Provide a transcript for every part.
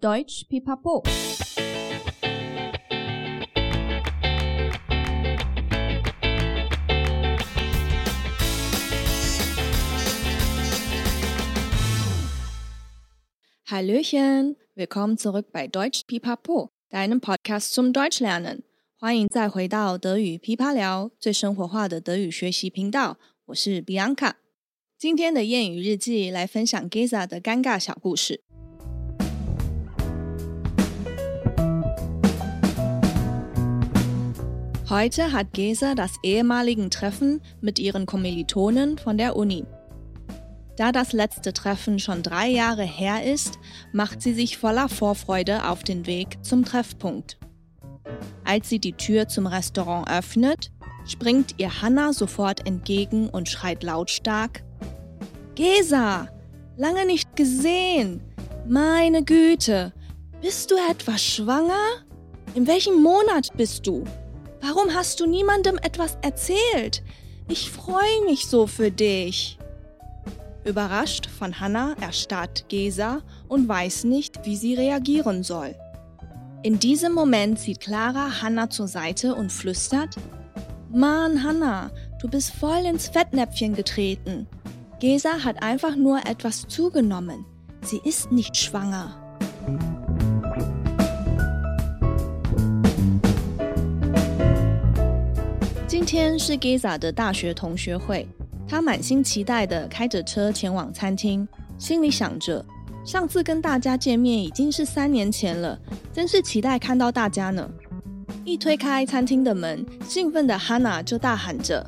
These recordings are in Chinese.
Deutsch Pipapo。Hallöchen, willkommen zurück bei Deutsch Pipapo, deinem Podcast zum Deutschlernen。欢迎再回到德语噼啪聊，最生活化的德语学习频道。我是 Bianca。今天的谚语日记来分享 Gesa 的尴尬小故事。 Heute hat Gesa das ehemalige Treffen mit ihren Kommilitonen von der Uni. Da das letzte Treffen schon drei Jahre her ist, macht sie sich voller Vorfreude auf den Weg zum Treffpunkt. Als sie die Tür zum Restaurant öffnet, springt ihr Hannah sofort entgegen und schreit lautstark: Gesa, lange nicht gesehen! Meine Güte, bist du etwa schwanger? In welchem Monat bist du? Warum hast du niemandem etwas erzählt? Ich freue mich so für dich. Überrascht von Hannah erstarrt Gesa und weiß nicht, wie sie reagieren soll. In diesem Moment zieht Clara Hannah zur Seite und flüstert: Mann, Hannah, du bist voll ins Fettnäpfchen getreten. Gesa hat einfach nur etwas zugenommen. Sie ist nicht schwanger. 天是 Gesa 的大学同学会。他满心期待地开着车前往餐厅，心里想着：上次跟大家见面已经是三年前了，真是期待看到大家呢。一推开餐厅的门，兴奋的 Hanna 就大喊着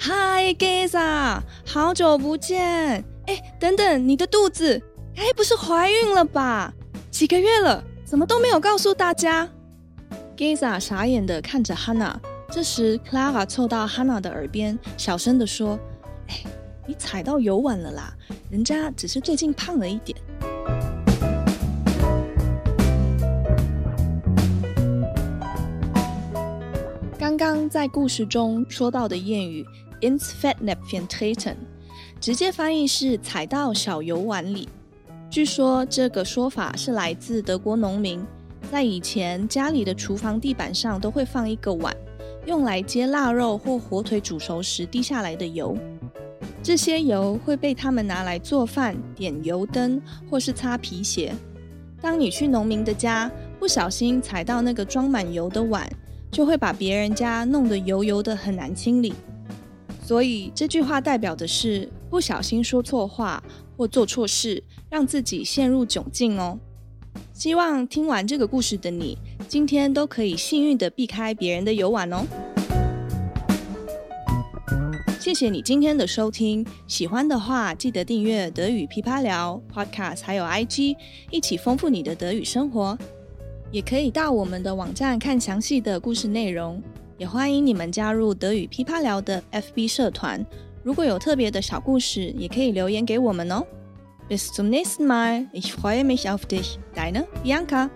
：“Hi Gesa，好久不见！哎，等等，你的肚子该不是怀孕了吧？几个月了，怎么都没有告诉大家？”Gesa 傻眼地看着 Hanna。这时，Clara 凑到 Hanna 的耳边，小声地说。哎你踩到油碗了啦！人家只是最近胖了一点。刚刚在故事中说到的谚语 “ins Fettnäpfchen treten”，直接翻译是“踩到小油碗里”。据说这个说法是来自德国农民，在以前家里的厨房地板上都会放一个碗，用来接腊肉或火腿煮熟时滴下来的油。这些油会被他们拿来做饭、点油灯或是擦皮鞋。当你去农民的家，不小心踩到那个装满油的碗，就会把别人家弄得油油的，很难清理。所以这句话代表的是不小心说错话或做错事，让自己陷入窘境哦。希望听完这个故事的你，今天都可以幸运地避开别人的游玩哦。谢谢你今天的收听，喜欢的话记得订阅德语噼啪聊 Podcast，还有 IG，一起丰富你的德语生活。也可以到我们的网站看详细的故事内容，也欢迎你们加入德语噼啪聊的 FB 社团。如果有特别的小故事，也可以留言给我们哦。Bis zum nächsten Mal, ich freue mich auf dich, deine Bianca。